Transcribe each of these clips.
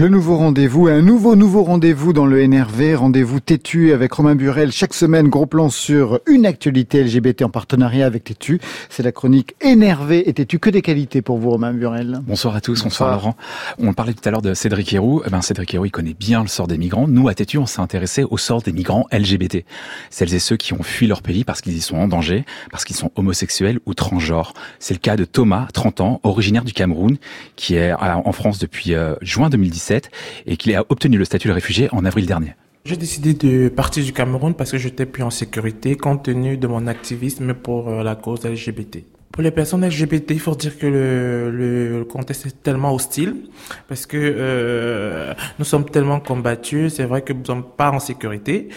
Le nouveau rendez-vous, un nouveau nouveau rendez-vous dans le NRV, rendez-vous têtu avec Romain Burel. Chaque semaine, gros plan sur une actualité LGBT en partenariat avec Tétu. C'est la chronique énervé et Tétu. Que des qualités pour vous, Romain Burel. Bonsoir à tous, bonsoir, Laurent. On parlait tout à l'heure de Cédric Héroux. Eh ben, Cédric Héroux, il connaît bien le sort des migrants. Nous, à Tétu, on s'est intéressé au sort des migrants LGBT. Celles et ceux qui ont fui leur pays parce qu'ils y sont en danger, parce qu'ils sont homosexuels ou transgenres. C'est le cas de Thomas, 30 ans, originaire du Cameroun, qui est en France depuis euh, juin 2017 et qu'il a obtenu le statut de réfugié en avril dernier. J'ai décidé de partir du Cameroun parce que j'étais plus en sécurité compte tenu de mon activisme pour euh, la cause LGBT. Pour les personnes LGBT, il faut dire que le, le, contexte est tellement hostile parce que euh, nous sommes tellement combattus. C'est vrai que nous ne sommes pas en sécurité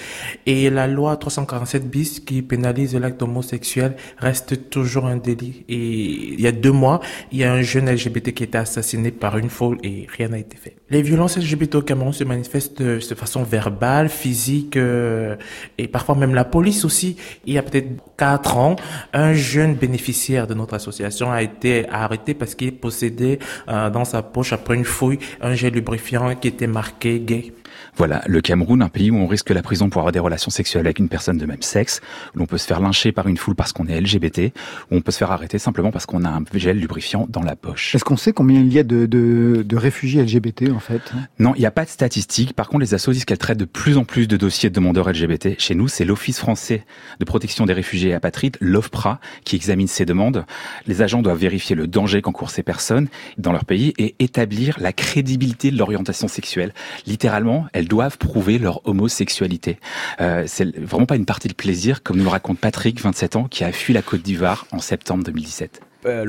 et la loi 347 bis qui pénalise l'acte homosexuel reste toujours un délit. Et il y a deux mois, il y a un jeune LGBT qui a été assassiné par une foule et rien n'a été fait. Les violences LGBT au Cameroun se manifestent de, façon verbale, physique euh, et parfois même la police aussi. Il y a peut-être quatre ans, un jeune bénéficiaire de notre association a été arrêté parce qu'il possédait euh, dans sa poche, après une fouille, un gel lubrifiant qui était marqué gay. Voilà, le Cameroun, un pays où on risque la prison pour avoir des relations sexuelles avec une personne de même sexe, où l'on peut se faire lyncher par une foule parce qu'on est LGBT, où on peut se faire arrêter simplement parce qu'on a un gel lubrifiant dans la poche. Est-ce qu'on sait combien il y a de, de, de réfugiés LGBT en fait Non, il n'y a pas de statistiques. Par contre, les assos disent qu'elles traitent de plus en plus de dossiers de demandeurs LGBT. Chez nous, c'est l'Office français de protection des réfugiés et apatrides, l'OFPRA, qui examine ces demandes. Les agents doivent vérifier le danger qu'encourent ces personnes dans leur pays et établir la crédibilité de l'orientation sexuelle. Littéralement, elles doivent prouver leur homosexualité. Euh, c'est vraiment pas une partie de plaisir, comme nous raconte Patrick, 27 ans, qui a fui la Côte d'Ivoire en septembre 2017. Euh,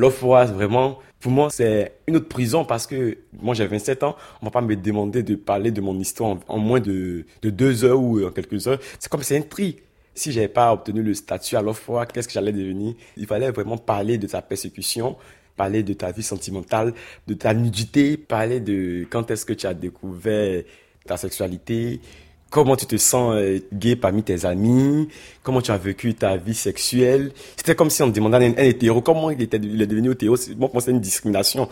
vraiment, pour moi, c'est une autre prison parce que moi, j'ai 27 ans. On va pas me demander de parler de mon histoire en, moins de, de, deux heures ou en quelques heures. C'est comme c'est un tri. Si j'avais pas obtenu le statut à l'OFOA, qu'est-ce que j'allais devenir? Il fallait vraiment parler de ta persécution, parler de ta vie sentimentale, de ta nudité, parler de quand est-ce que tu as découvert ta sexualité, comment tu te sens euh, gay parmi tes amis, comment tu as vécu ta vie sexuelle. C'était comme si on demandait à un, hétéro comment il, était, il est devenu hétéro. Moi, c'est une discrimination.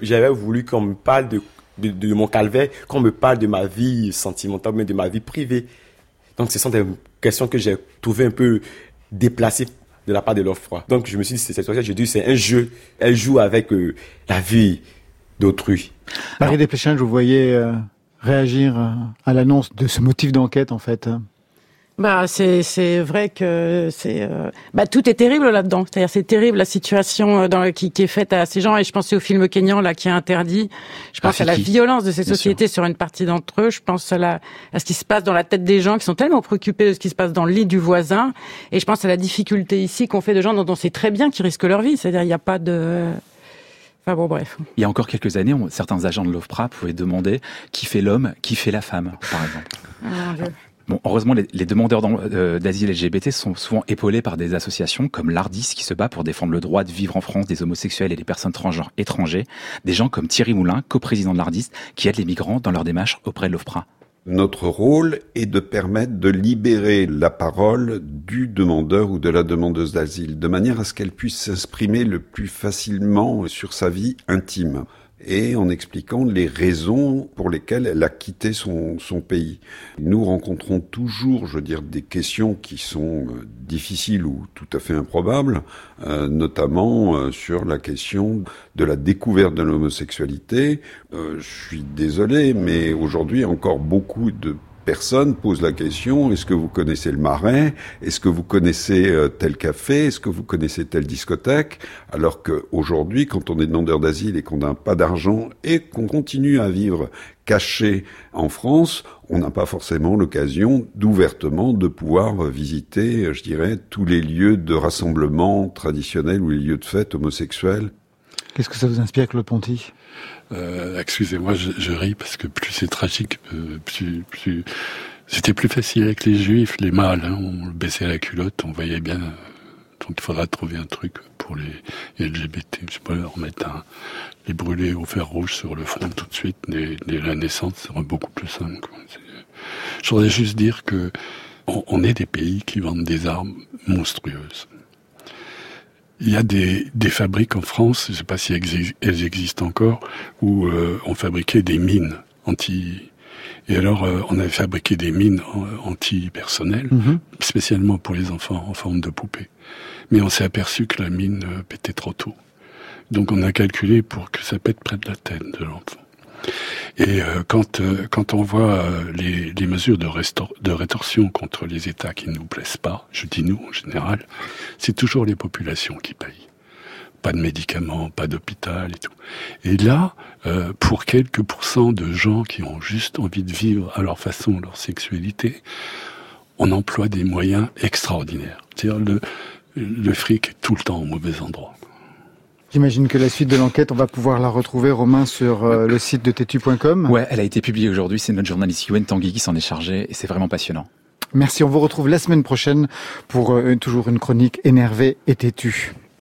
J'avais voulu qu'on me parle de, de, mon calvaire, qu'on me parle de ma vie sentimentale, mais de ma vie privée. Donc, ce sont des questions que j'ai trouvées un peu déplacées de la part de l'offre. Donc, je me suis dit, c'est cette je dis, c'est un jeu. Elle joue avec euh, la vie d'autrui. Marie Desplechin, je vous voyais euh, réagir à l'annonce de ce motif d'enquête en fait bah c'est c'est vrai que c'est euh, bah tout est terrible là-dedans. C'est-à-dire c'est terrible la situation euh, dans qui, qui est faite à ces gens et je pense au film Kenyan là qui est interdit. Je pense à la violence de ces sociétés sur une partie d'entre eux. Je pense à la à ce qui se passe dans la tête des gens qui sont tellement préoccupés de ce qui se passe dans le lit du voisin et je pense à la difficulté ici qu'on fait de gens dont on sait très bien qu'ils risquent leur vie. C'est-à-dire il n'y a pas de Enfin bon, bref. Il y a encore quelques années, certains agents de l'OFPRA pouvaient demander qui fait l'homme, qui fait la femme, par exemple. Ah, bon, heureusement, les, demandeurs euh, d'asile LGBT sont souvent épaulés par des associations comme l'ARDIS qui se bat pour défendre le droit de vivre en France des homosexuels et des personnes transgenres étrangers, des gens comme Thierry Moulin, coprésident de l'ARDIS, qui aide les migrants dans leur démarche auprès de l'OFPRA. Notre rôle est de permettre de libérer la parole du demandeur ou de la demandeuse d'asile, de manière à ce qu'elle puisse s'exprimer le plus facilement sur sa vie intime et en expliquant les raisons pour lesquelles elle a quitté son, pays. Nous rencontrons toujours, je veux dire, des questions qui sont euh, difficiles ou tout à fait improbables, euh, notamment euh, sur la question de la découverte de l'homosexualité. je suis désolé, mais aujourd'hui encore beaucoup de personne pose la question est-ce que vous connaissez le marais? Est-ce que vous connaissez euh, tel café? Est-ce que vous connaissez telle discothèque? Alors qu'aujourd'hui, quand on est demandeur d'asile et qu'on n'a pas d'argent et qu'on continue à vivre caché en France, on n'a pas forcément l'occasion d'ouvertement de pouvoir visiter, je dirais, tous les lieux de rassemblement traditionnels ou les lieux de fête homosexuels. Qu'est-ce que ça vous inspire, Claude Ponty? Euh, excusez-moi, je, ris parce que plus c'est tragique, euh, plus, plus c'était plus facile avec les juifs, les mâles. Hein, on baissait la culotte, on voyait bien. Donc il faudra trouver un truc pour les LGBT. Je sais leur mettre un, les brûler au fer rouge sur le front tout de suite dès, la naissance, ça serait beaucoup plus simple. Je voudrais juste dire que on est des pays qui vendent des armes monstrueuses. Il y a des, des fabriques en France, je ne sais pas si elles existent encore, où euh, on fabriquait des mines anti. Et alors, euh, on avait fabriqué des mines anti-personnelles, mhm. spécialement pour les enfants en forme de poupée. Mais on s'est aperçu que la mine pétait trop tôt. Donc on a calculé pour que ça pète près de la tête de l'enfant. Et euh, quand euh, quand on voit euh, les, les, mesures de, de rétorsion contre les États qui ne nous plaisent pas, je dis nous en général, c'est toujours les populations qui payent. Pas de médicaments, pas d'hôpital et tout. Et là, pour quelques pourcents de gens qui ont juste envie de vivre à leur façon leur sexualité, on emploie des moyens extraordinaires. C'est-à-dire le, le fric est tout le temps au mauvais endroit. J'imagine que la suite de l'enquête, on va pouvoir la retrouver, Romain, sur euh, le site de tétu.com. Ouais, elle a été publiée aujourd'hui. C'est notre journaliste Yuen Tanguy qui s'en est chargé et c'est vraiment passionnant. Merci. On vous retrouve la semaine prochaine pour euh, toujours une chronique énervée et têtue.